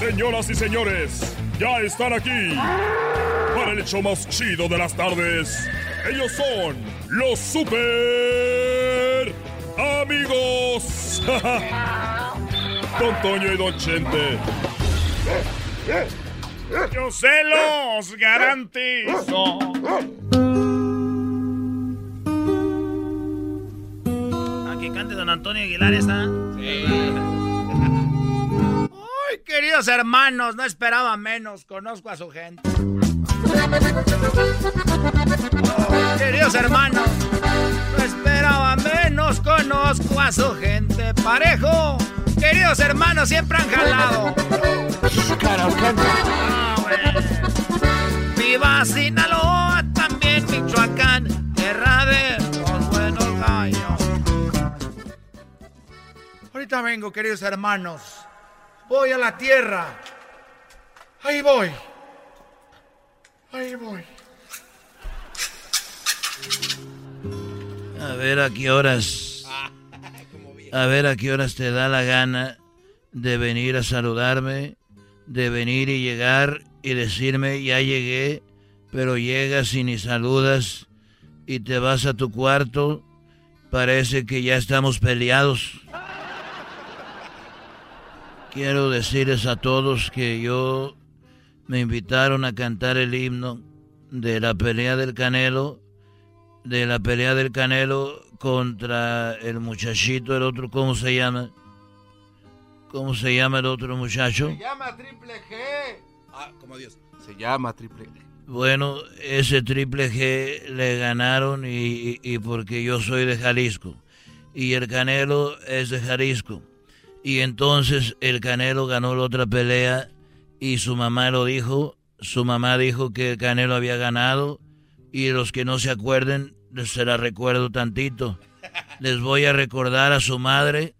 Señoras y señores, ya están aquí para el hecho más chido de las tardes. Ellos son los super amigos. Don Toño y Don Chente. Yo se los garantizo. Aquí ah, cante Don Antonio Aguilar esta. Sí. Queridos hermanos, no esperaba menos. Conozco a su gente. queridos hermanos, no esperaba menos. Conozco a su gente. Parejo. Queridos hermanos, siempre han jalado. Ah, Viva Sinaloa, también Michoacán, tierra de los buenos gallos. Ahorita vengo, queridos hermanos. Voy a la tierra. Ahí voy. Ahí voy. A ver a qué horas. A ver a qué horas te da la gana de venir a saludarme, de venir y llegar y decirme ya llegué, pero llegas y ni saludas y te vas a tu cuarto. Parece que ya estamos peleados. Quiero decirles a todos que yo me invitaron a cantar el himno de la pelea del Canelo, de la pelea del Canelo contra el muchachito, el otro, ¿cómo se llama? ¿Cómo se llama el otro muchacho? Se llama Triple G. Ah, como Dios. Se llama Triple G. Bueno, ese Triple G le ganaron y, y porque yo soy de Jalisco. Y el Canelo es de Jalisco. Y entonces el Canelo ganó la otra pelea y su mamá lo dijo, su mamá dijo que Canelo había ganado y los que no se acuerden, se la recuerdo tantito. Les voy a recordar a su madre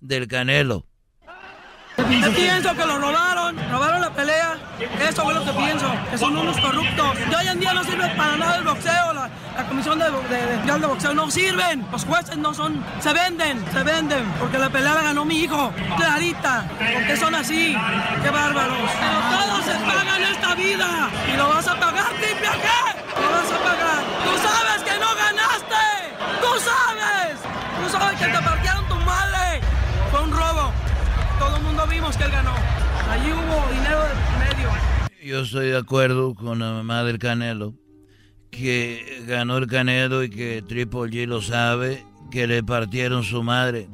del Canelo. Pienso que lo robaron, robaron la pelea. Eso es lo que pienso, que son unos corruptos. Y hoy en día no sirve para nada el boxeo, la, comisión de, de, de, boxeo no sirven. Los jueces no son, se venden, se venden, porque la pelea la ganó mi hijo, clarita. porque son así? ¡Qué bárbaros! Pero todos se pagan esta vida y lo vas a pagar, triple? Lo vas a pagar. Tú sabes que no ganaste. Tú sabes. Tú sabes que te partieron tu madre. Fue un robo. Todo el mundo vimos que él ganó. Allí hubo dinero de medio. Yo estoy de acuerdo con la mamá del Canelo, que ganó el Canelo y que Triple G lo sabe, que le partieron su madre.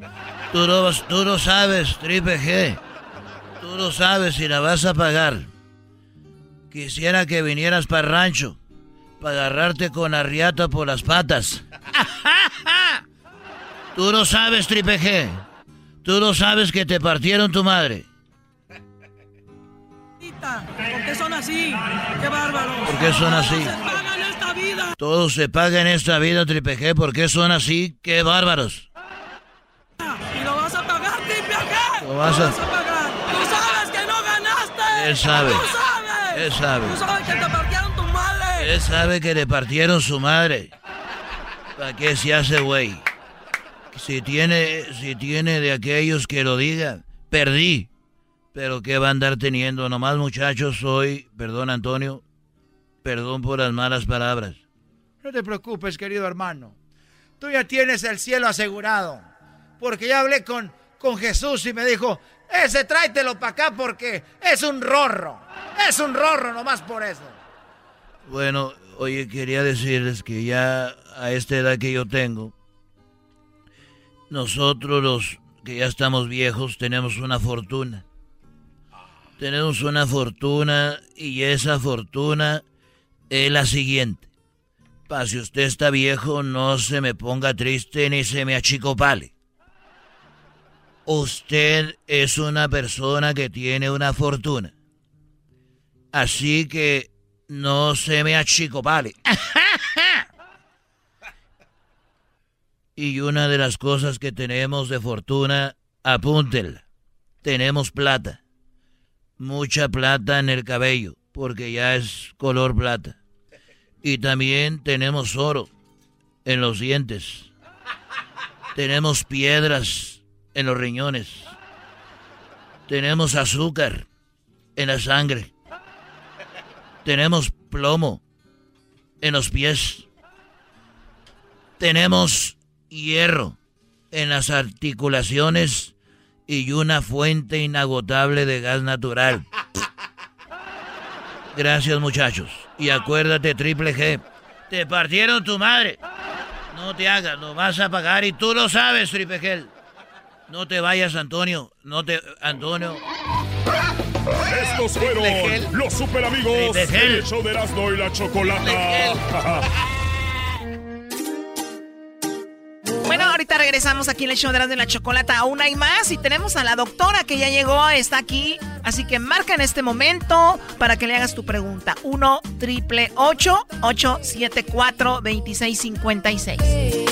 Tú no, tú no sabes, Triple G. Tú no sabes si la vas a pagar. Quisiera que vinieras para el rancho, para agarrarte con arriata por las patas. Tú no sabes, Triple G. Tú no sabes que te partieron tu madre. ¿Por qué son así? ¡Qué bárbaros! ¿Por qué son así? Todos se esta vida. Se pagan esta vida, Triple G. ¿Por qué son así? ¡Qué bárbaros! Y lo vas a pagar, Triple G. Lo vas a... pagar. Tú sabes que no ganaste. Él sabe. Tú sabes. Él sabe. Tú sabes que te partieron tu madre. Él sabe que le partieron su madre. ¿Para qué se hace güey? Si tiene, si tiene de aquellos que lo digan, perdí. Pero ¿qué va a andar teniendo? Nomás muchachos, soy, perdón Antonio, perdón por las malas palabras. No te preocupes, querido hermano. Tú ya tienes el cielo asegurado. Porque ya hablé con, con Jesús y me dijo, ese tráetelo para acá porque es un rorro. Es un rorro nomás por eso. Bueno, oye, quería decirles que ya a esta edad que yo tengo, nosotros los que ya estamos viejos tenemos una fortuna. Tenemos una fortuna y esa fortuna es la siguiente. Para si usted está viejo, no se me ponga triste ni se me achicopale. Usted es una persona que tiene una fortuna. Así que no se me achicopale. Y una de las cosas que tenemos de fortuna, apúntenla. Tenemos plata. Mucha plata en el cabello, porque ya es color plata. Y también tenemos oro en los dientes. Tenemos piedras en los riñones. Tenemos azúcar en la sangre. Tenemos plomo en los pies. Tenemos hierro en las articulaciones y una fuente inagotable de gas natural. Gracias muchachos. Y acuérdate, Triple G, te partieron tu madre. No te hagas, lo vas a pagar y tú lo sabes, Triple G. No te vayas, Antonio. No te... Antonio. Estos fueron los super amigos del show de Erasmo y la Chocolata. ahorita regresamos aquí en el show de Erasmo y la Chocolata. Aún hay más y tenemos a la doctora que ya llegó, está aquí. Así que marca en este momento para que le hagas tu pregunta. 1 triple 874 2656.